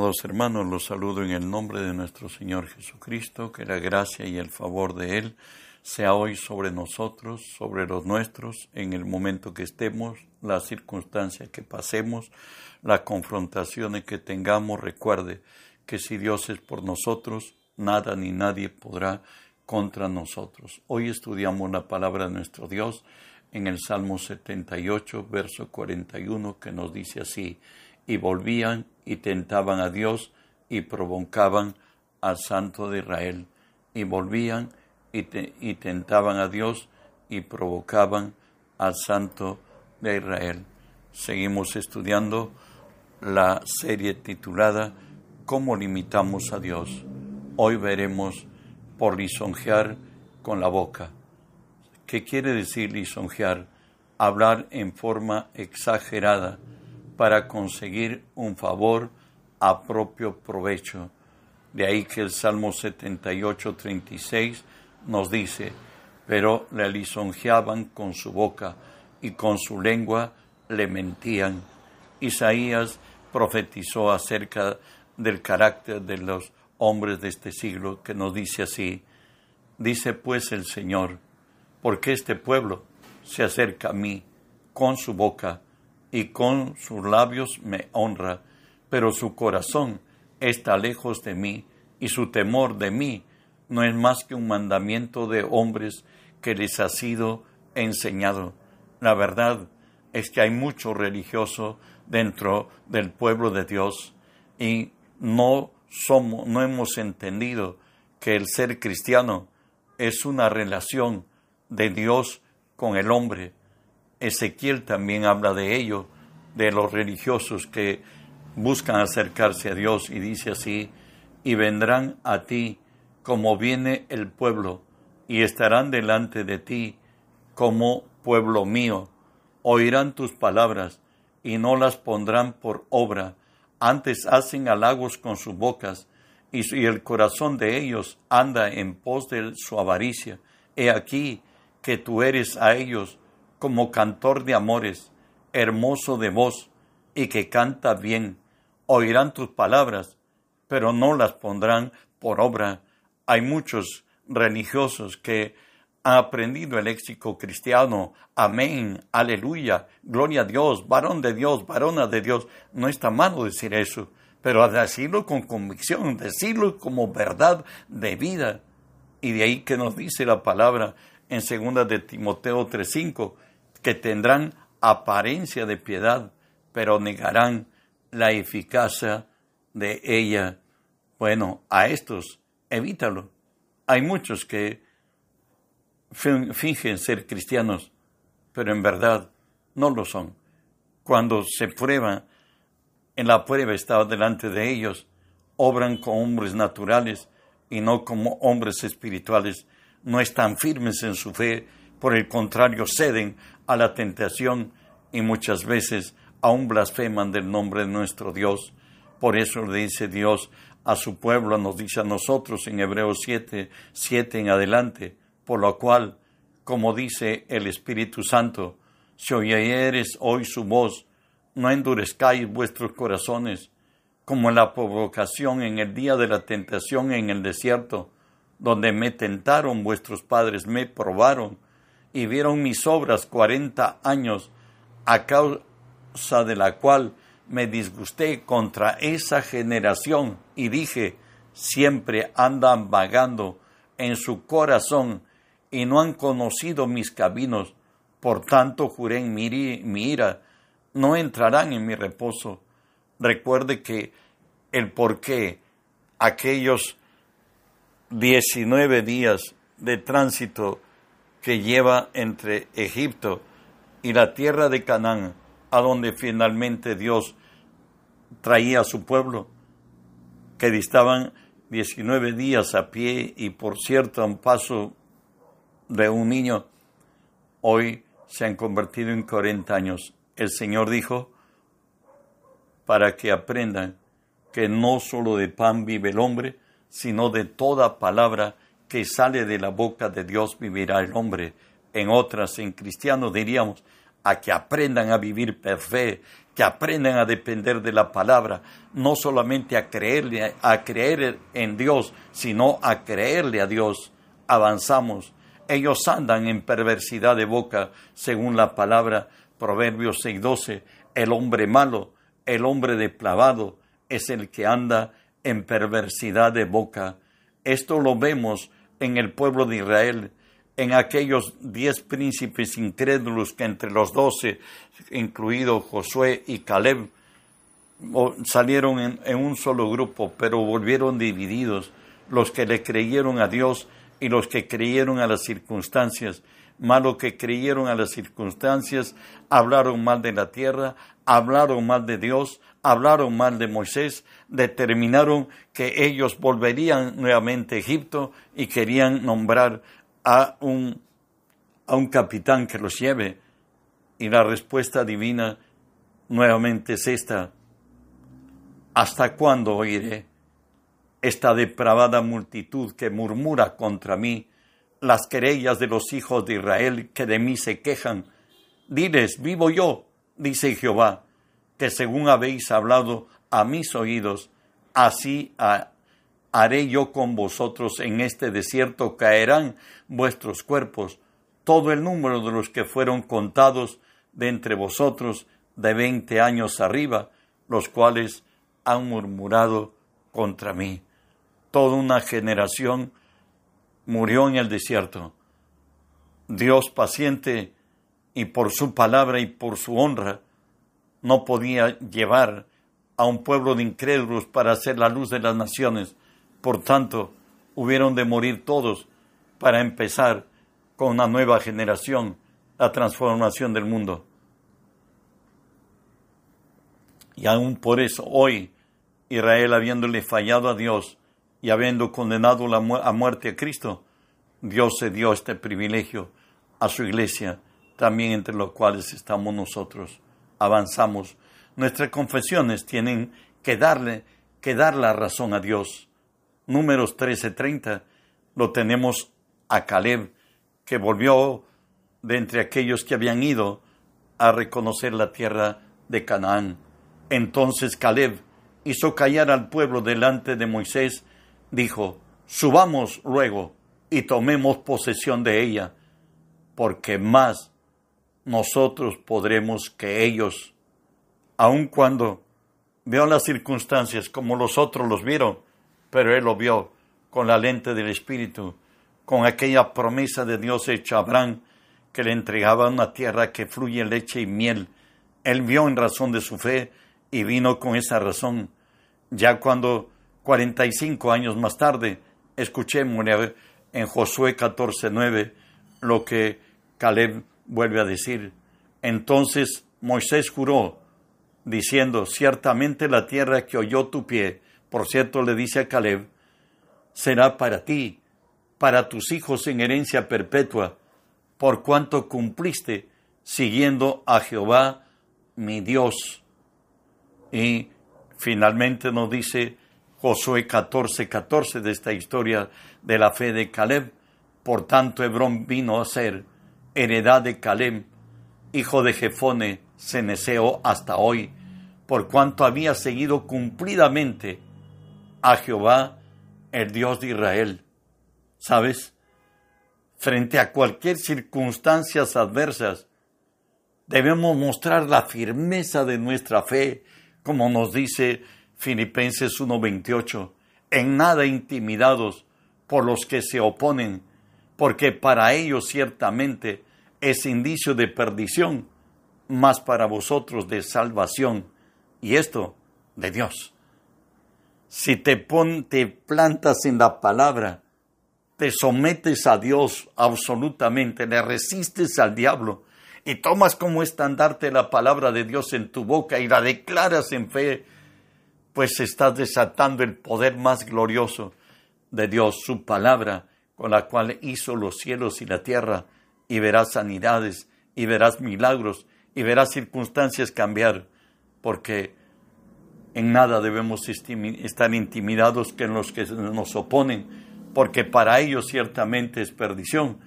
Amados hermanos, los saludo en el nombre de nuestro Señor Jesucristo, que la gracia y el favor de Él sea hoy sobre nosotros, sobre los nuestros, en el momento que estemos, las circunstancias que pasemos, las confrontaciones que tengamos. Recuerde que si Dios es por nosotros, nada ni nadie podrá contra nosotros. Hoy estudiamos la palabra de nuestro Dios en el Salmo 78, verso 41, que nos dice así, y volvían y tentaban a Dios y provocaban al Santo de Israel. Y volvían y, y tentaban a Dios y provocaban al Santo de Israel. Seguimos estudiando la serie titulada ¿Cómo limitamos a Dios? Hoy veremos por lisonjear con la boca. ¿Qué quiere decir lisonjear? Hablar en forma exagerada, para conseguir un favor a propio provecho. De ahí que el Salmo 78, 36 nos dice, pero le lisonjeaban con su boca y con su lengua le mentían. Isaías profetizó acerca del carácter de los hombres de este siglo que nos dice así, dice pues el Señor, porque este pueblo se acerca a mí con su boca y con sus labios me honra, pero su corazón está lejos de mí y su temor de mí no es más que un mandamiento de hombres que les ha sido enseñado. La verdad es que hay mucho religioso dentro del pueblo de Dios y no somos, no hemos entendido que el ser cristiano es una relación de Dios con el hombre Ezequiel también habla de ello, de los religiosos que buscan acercarse a Dios y dice así, y vendrán a ti como viene el pueblo, y estarán delante de ti como pueblo mío, oirán tus palabras y no las pondrán por obra, antes hacen halagos con sus bocas, y, el corazón de ellos anda en pos de su avaricia. He aquí que tú eres a ellos como cantor de amores, hermoso de voz y que canta bien. Oirán tus palabras, pero no las pondrán por obra. Hay muchos religiosos que han aprendido el léxico cristiano. Amén, aleluya, gloria a Dios, varón de Dios, varona de Dios. No está malo decir eso, pero decirlo con convicción, decirlo como verdad de vida. Y de ahí que nos dice la palabra en segunda de Timoteo 3:5, que tendrán apariencia de piedad, pero negarán la eficacia de ella. Bueno, a estos, evítalo. Hay muchos que fingen ser cristianos, pero en verdad no lo son. Cuando se prueba, en la prueba está delante de ellos, obran como hombres naturales y no como hombres espirituales, no están firmes en su fe, por el contrario, ceden a la tentación y muchas veces aún blasfeman del nombre de nuestro Dios. Por eso le dice Dios a su pueblo, nos dice a nosotros en Hebreos 7, 7 en adelante, por lo cual, como dice el Espíritu Santo, si oyeres hoy su voz, no endurezcáis vuestros corazones, como en la provocación en el día de la tentación en el desierto, donde me tentaron vuestros padres, me probaron, y vieron mis obras cuarenta años, a causa de la cual me disgusté contra esa generación y dije, siempre andan vagando en su corazón y no han conocido mis caminos, por tanto juré en mi, ira, no entrarán en mi reposo. Recuerde que el por qué aquellos diecinueve días de tránsito que lleva entre Egipto y la tierra de Canaán, a donde finalmente Dios traía a su pueblo, que distaban 19 días a pie y por cierto a un paso de un niño, hoy se han convertido en 40 años. El Señor dijo, para que aprendan que no solo de pan vive el hombre, sino de toda palabra que sale de la boca de Dios vivirá el hombre. En otras, en cristianos diríamos, a que aprendan a vivir per fe, que aprenden a depender de la palabra, no solamente a creerle, a creer en Dios, sino a creerle a Dios, avanzamos. Ellos andan en perversidad de boca, según la palabra Proverbios 6:12. El hombre malo, el hombre depravado, es el que anda en perversidad de boca. Esto lo vemos en el pueblo de Israel, en aquellos diez príncipes incrédulos que entre los doce, incluido Josué y Caleb, salieron en, un solo grupo, pero volvieron divididos, los que le creyeron a Dios y los que creyeron a las circunstancias. Malo que creyeron a las circunstancias, hablaron mal de la tierra, hablaron mal de Dios, hablaron mal de Moisés, determinaron que ellos volverían nuevamente a Egipto y querían nombrar a un, a un capitán que los lleve. Y la respuesta divina nuevamente es esta. ¿Hasta cuándo oiré esta depravada multitud que murmura contra mí, las querellas de los hijos de Israel que de mí se quejan? Diles, vivo yo, dice Jehová, que según habéis hablado a mis oídos, así haré yo con vosotros en este desierto, caerán vuestros cuerpos, todo el número de los que fueron contados de entre vosotros de veinte años arriba, los cuales han murmurado contra mí. Toda una generación murió en el desierto. Dios paciente y por su palabra y por su honra no podía llevar a un pueblo de incrédulos para hacer la luz de las naciones. Por tanto, hubieron de morir todos para empezar con una nueva generación la transformación del mundo. Y aún por eso hoy Israel habiéndole fallado a Dios y habiendo condenado a muerte a Cristo, Dios se dio este privilegio a su iglesia, también entre los cuales estamos nosotros. Avanzamos. Nuestras confesiones tienen que darle, que dar la razón a Dios. Números 13:30 lo tenemos a Caleb, que volvió de entre aquellos que habían ido a reconocer la tierra de Canaán. Entonces Caleb hizo callar al pueblo delante de Moisés, dijo, subamos luego y tomemos posesión de ella, porque más nosotros podremos que ellos, aun cuando vio las circunstancias como los otros los vieron, pero él lo vio con la lente del Espíritu, con aquella promesa de Dios hecha a Abraham, que le entregaba una tierra que fluye leche y miel. Él vio en razón de su fe y vino con esa razón. Ya cuando 45 años más tarde, escuchemos en Josué 14:9 lo que Caleb vuelve a decir. Entonces Moisés juró, diciendo, ciertamente la tierra que oyó tu pie, por cierto le dice a Caleb, será para ti, para tus hijos en herencia perpetua, por cuanto cumpliste siguiendo a Jehová mi Dios. Y finalmente nos dice Josué 14, 14 de esta historia de la fe de Caleb. Por tanto, Hebrón vino a ser heredad de Caleb, hijo de Jefone, ceneseo hasta hoy, por cuanto había seguido cumplidamente a Jehová, el Dios de Israel. ¿Sabes? Frente a cualquier circunstancias adversas, debemos mostrar la firmeza de nuestra fe, como nos dice Filipenses 1:28, en nada intimidados por los que se oponen, porque para ellos ciertamente es indicio de perdición, más para vosotros de salvación, y esto de Dios. Si te, te plantas en la palabra, te sometes a Dios absolutamente, le resistes al diablo y tomas como estandarte la palabra de Dios en tu boca y la declaras en fe, pues estás desatando el poder más glorioso de Dios, su palabra, con la cual hizo los cielos y la tierra, y verás sanidades, y verás milagros, y verás circunstancias cambiar, porque en nada debemos estar intimidados que en los que nos oponen, porque para ellos ciertamente es perdición,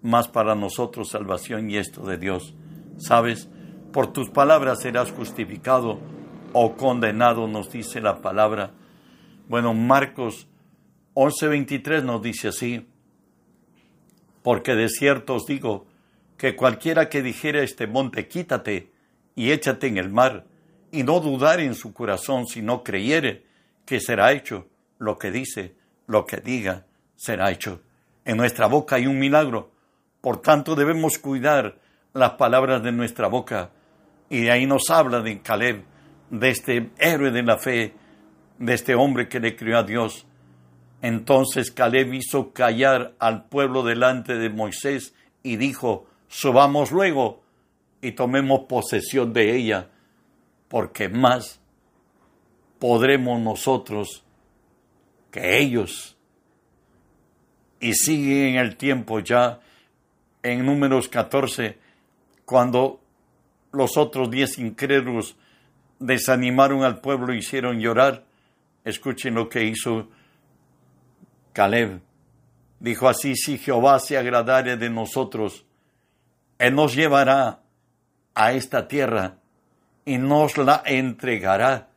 más para nosotros salvación y esto de Dios. ¿Sabes? por tus palabras serás justificado o condenado, nos dice la palabra. Bueno, Marcos 11:23 nos dice así, porque de cierto os digo que cualquiera que dijera a este monte, quítate y échate en el mar, y no dudar en su corazón, si no creyere que será hecho lo que dice, lo que diga, será hecho. En nuestra boca hay un milagro, por tanto debemos cuidar las palabras de nuestra boca. Y de ahí nos habla de Caleb, de este héroe de la fe, de este hombre que le crió a Dios. Entonces Caleb hizo callar al pueblo delante de Moisés y dijo, subamos luego y tomemos posesión de ella, porque más podremos nosotros que ellos. Y sigue en el tiempo ya, en números 14, cuando los otros diez incrédulos desanimaron al pueblo, hicieron llorar. Escuchen lo que hizo Caleb. Dijo así, si Jehová se agradare de nosotros, Él nos llevará a esta tierra y nos la entregará,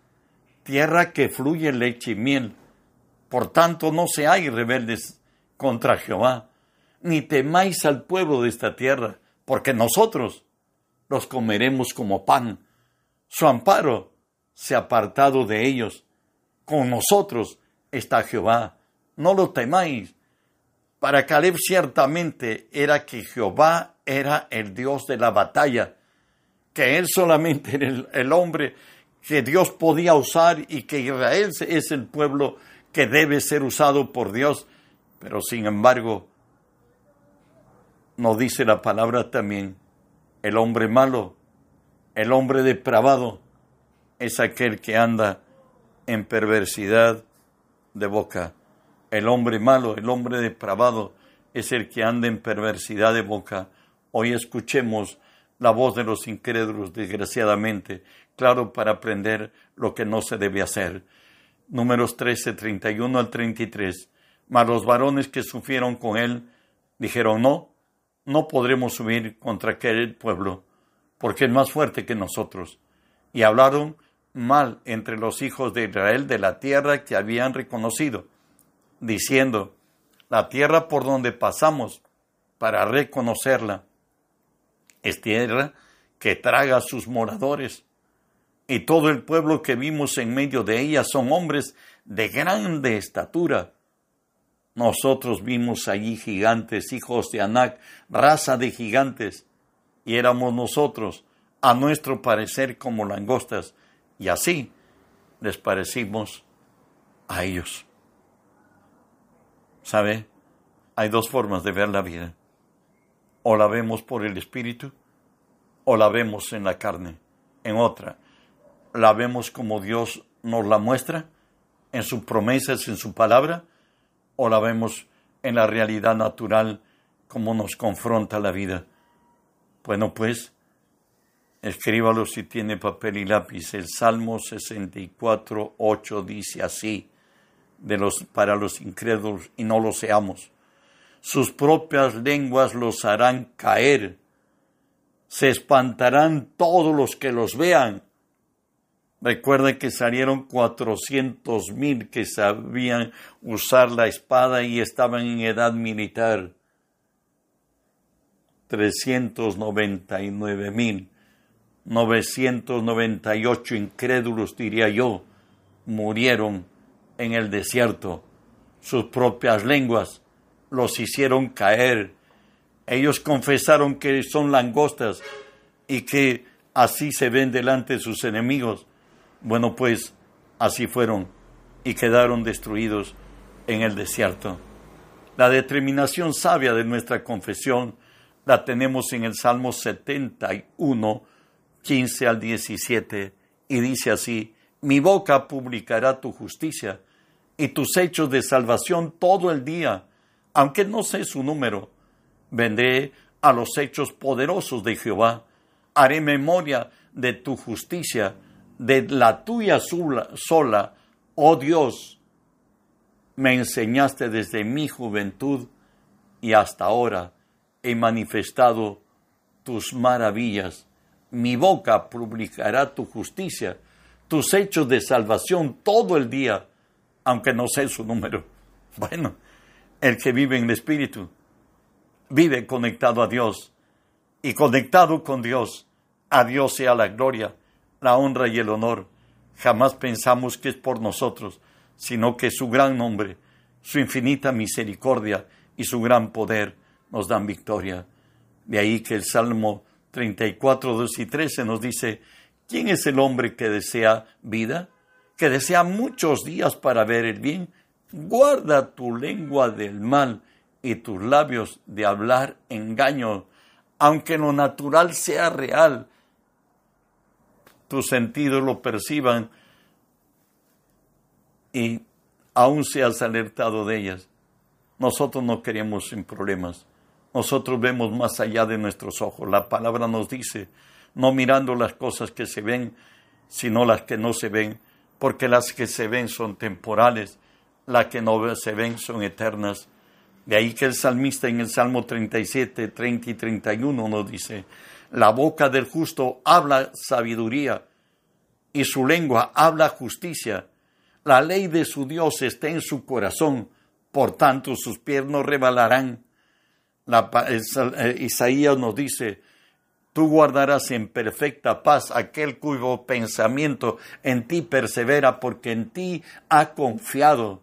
tierra que fluye leche y miel. Por tanto, no seáis rebeldes contra Jehová, ni temáis al pueblo de esta tierra, porque nosotros los comeremos como pan. Su amparo se ha apartado de ellos. Con nosotros está Jehová. No lo temáis. Para Caleb ciertamente era que Jehová era el Dios de la batalla, que él solamente era el, el hombre que Dios podía usar y que Israel es el pueblo que debe ser usado por Dios. Pero sin embargo, nos dice la palabra también el hombre malo, el hombre depravado, es aquel que anda en perversidad de boca. El hombre malo, el hombre depravado, es el que anda en perversidad de boca. Hoy escuchemos la voz de los incrédulos, desgraciadamente, claro, para aprender lo que no se debe hacer. Números 13, 31 al 33. Mas los varones que sufrieron con él dijeron, no, no podremos subir contra aquel pueblo, porque es más fuerte que nosotros. Y hablaron mal entre los hijos de Israel de la tierra que habían reconocido, diciendo, la tierra por donde pasamos para reconocerla es tierra que traga a sus moradores, y todo el pueblo que vimos en medio de ella son hombres de grande estatura, nosotros vimos allí gigantes, hijos de Anac, raza de gigantes, y éramos nosotros, a nuestro parecer, como langostas, y así les parecimos a ellos. ¿Sabe? Hay dos formas de ver la vida. O la vemos por el Espíritu, o la vemos en la carne. En otra, la vemos como Dios nos la muestra, en sus promesas, en su palabra, o la vemos en la realidad natural como nos confronta la vida. Bueno, pues, escríbalo si tiene papel y lápiz. El Salmo 64, 8 dice así, de los, para los incrédulos y no lo seamos. Sus propias lenguas los harán caer. Se espantarán todos los que los vean Recuerden que salieron cuatrocientos mil que sabían usar la espada y estaban en edad militar. Trescientos noventa y nueve mil, novecientos noventa y ocho incrédulos, diría yo, murieron en el desierto. Sus propias lenguas los hicieron caer. Ellos confesaron que son langostas y que así se ven delante de sus enemigos bueno, pues así fueron y quedaron destruidos en el desierto. La determinación sabia de nuestra confesión la tenemos en el Salmo 71, 15 al 17, y dice así, mi boca publicará tu justicia y tus hechos de salvación todo el día, aunque no sé su número. Vendré a los hechos poderosos de Jehová, haré memoria de tu justicia de la tuya sola, oh Dios, me enseñaste desde mi juventud y hasta ahora he manifestado tus maravillas. mi boca publicará tu justicia, tus hechos de salvación todo el día, aunque no sé su número. Bueno, el que vive en el Espíritu vive conectado a Dios y conectado con Dios. A Dios sea la gloria, la honra y el honor. Jamás pensamos que es por nosotros, sino que su gran nombre, su infinita misericordia y su gran poder nos dan victoria. De ahí que el Salmo 34, 2 y 13 nos dice, ¿quién es el hombre que desea vida? Que desea muchos días para ver el bien. Guarda tu lengua del mal y tus labios de hablar engaño, aunque lo natural sea real, tus sentidos lo perciban y aún seas alertado de ellas. Nosotros no queremos sin problemas. Nosotros vemos más allá de nuestros ojos. La palabra nos dice, no mirando las cosas que se ven, sino las que no se ven, porque las que se ven son temporales, las que no se ven son eternas. De ahí que el salmista en el Salmo 37, 30 y 31 nos dice, la boca del justo habla sabiduría y su lengua habla justicia. La ley de su Dios está en su corazón, por tanto sus pies no rebalarán. Eh, Isaías nos dice, tú guardarás en perfecta paz aquel cuyo pensamiento en ti persevera porque en ti ha confiado.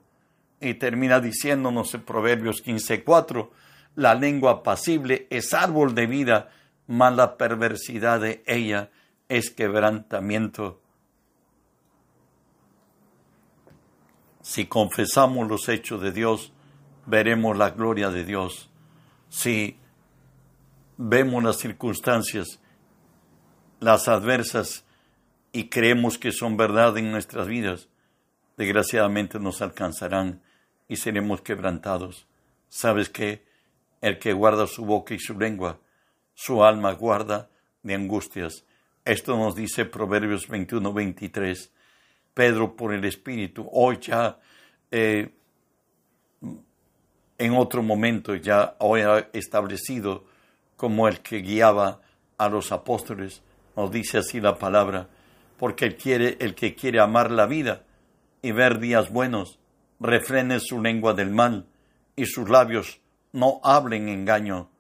Y termina diciéndonos en Proverbios 15:4, la lengua apacible es árbol de vida, mas la perversidad de ella es quebrantamiento. Si confesamos los hechos de Dios, veremos la gloria de Dios si vemos las circunstancias, las adversas, y creemos que son verdad en nuestras vidas, desgraciadamente nos alcanzarán y seremos quebrantados. ¿Sabes que El que guarda su boca y su lengua, su alma guarda de angustias. Esto nos dice Proverbios 21, 23. Pedro por el Espíritu, hoy ya eh, en otro momento ya hoy establecido como el que guiaba a los apóstoles, nos dice así la palabra, porque el, quiere, el que quiere amar la vida y ver días buenos, refrene su lengua del mal y sus labios no hablen engaño.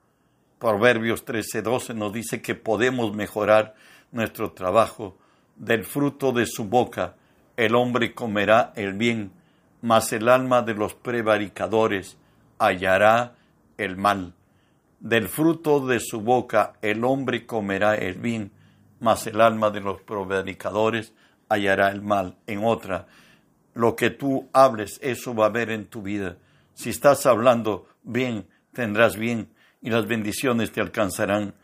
Proverbios 13:12 nos dice que podemos mejorar nuestro trabajo. Del fruto de su boca el hombre comerá el bien, mas el alma de los prevaricadores hallará el mal. Del fruto de su boca el hombre comerá el bien, mas el alma de los prevaricadores hallará el mal. En otra, lo que tú hables, eso va a haber en tu vida. Si estás hablando bien, tendrás bien y las bendiciones te alcanzarán.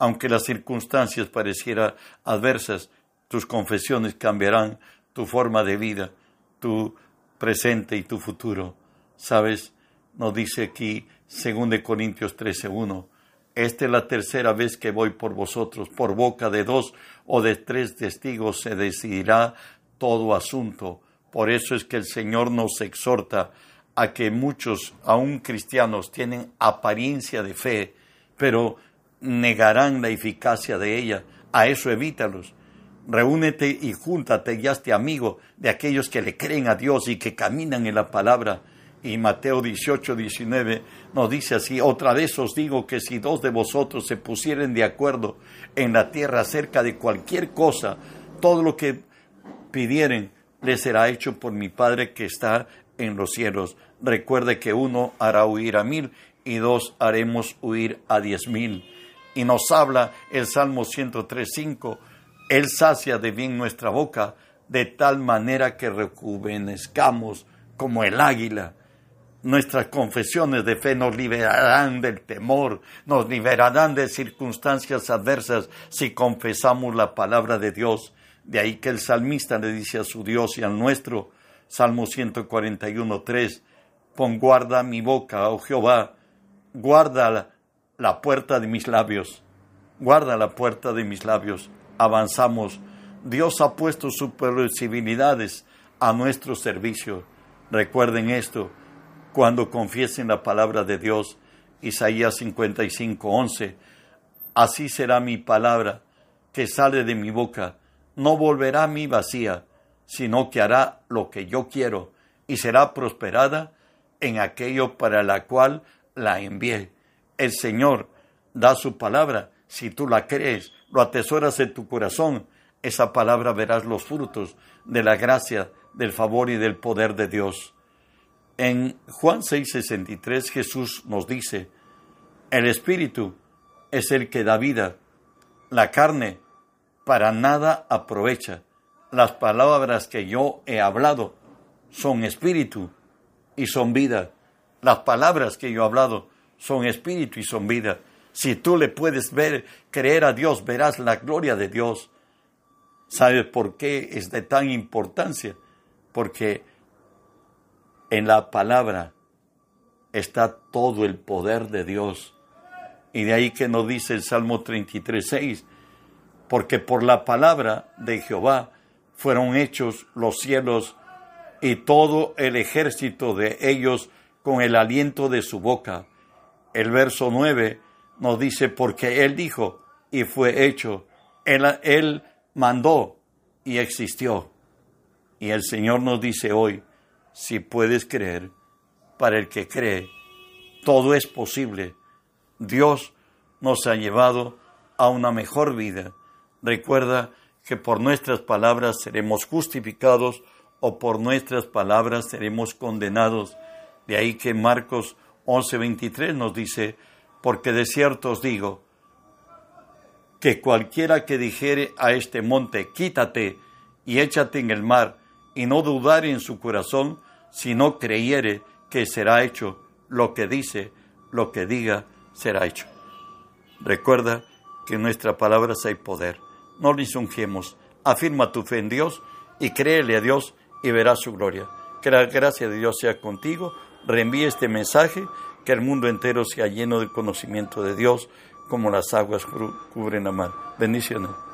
Aunque las circunstancias parecieran adversas, tus confesiones cambiarán tu forma de vida, tu presente y tu futuro. ¿Sabes? nos dice aquí, según de Corintios 13:1, esta es la tercera vez que voy por vosotros, por boca de dos o de tres testigos se decidirá todo asunto. Por eso es que el Señor nos exhorta a que muchos, aún cristianos, tienen apariencia de fe, pero negarán la eficacia de ella. A eso evítalos. Reúnete y júntate y hazte amigo de aquellos que le creen a Dios y que caminan en la palabra y Mateo 18, 19 nos dice así, otra vez os digo que si dos de vosotros se pusieren de acuerdo en la tierra acerca de cualquier cosa, todo lo que pidieren les será hecho por mi Padre que está en los cielos. Recuerde que uno hará huir a mil y dos haremos huir a diez mil. Y nos habla el Salmo 103, 5, Él sacia de bien nuestra boca, de tal manera que rejuvenezcamos como el águila Nuestras confesiones de fe nos liberarán del temor, nos liberarán de circunstancias adversas si confesamos la palabra de Dios. De ahí que el salmista le dice a su Dios y al nuestro, Salmo 141, 3, pon guarda mi boca, oh Jehová, guarda la puerta de mis labios, guarda la puerta de mis labios. Avanzamos. Dios ha puesto sus posibilidades a nuestro servicio. Recuerden esto cuando confiesen la palabra de Dios. Isaías 55, 11. Así será mi palabra que sale de mi boca no volverá a mí vacía, sino que hará lo que yo quiero y será prosperada en aquello para la cual la envié. El Señor da su palabra, si tú la crees, lo atesoras en tu corazón, esa palabra verás los frutos de la gracia, del favor y del poder de Dios. En Juan 6:63 Jesús nos dice, el Espíritu es el que da vida, la carne para nada aprovecha. Las palabras que yo he hablado son espíritu y son vida. Las palabras que yo he hablado son espíritu y son vida. Si tú le puedes ver, creer a Dios, verás la gloria de Dios. ¿Sabes por qué es de tan importancia? Porque en la palabra está todo el poder de Dios. Y de ahí que nos dice el Salmo 33, 6, porque por la palabra de Jehová fueron hechos los cielos y todo el ejército de ellos con el aliento de su boca. El verso 9 nos dice, porque Él dijo y fue hecho, Él, él mandó y existió. Y el Señor nos dice hoy, si puedes creer, para el que cree, todo es posible. Dios nos ha llevado a una mejor vida. Recuerda que por nuestras palabras seremos justificados o por nuestras palabras seremos condenados. De ahí que Marcos 11:23 nos dice, porque de cierto os digo, que cualquiera que dijere a este monte, quítate y échate en el mar, y no dudare en su corazón, sino creyere que será hecho lo que dice, lo que diga, será hecho. Recuerda que en nuestra palabra hay poder. No lisonjemos. Afirma tu fe en Dios y créele a Dios y verás su gloria. Que la gracia de Dios sea contigo. Reenvíe este mensaje, que el mundo entero sea lleno del conocimiento de Dios, como las aguas cubren la mar. Bendiciones.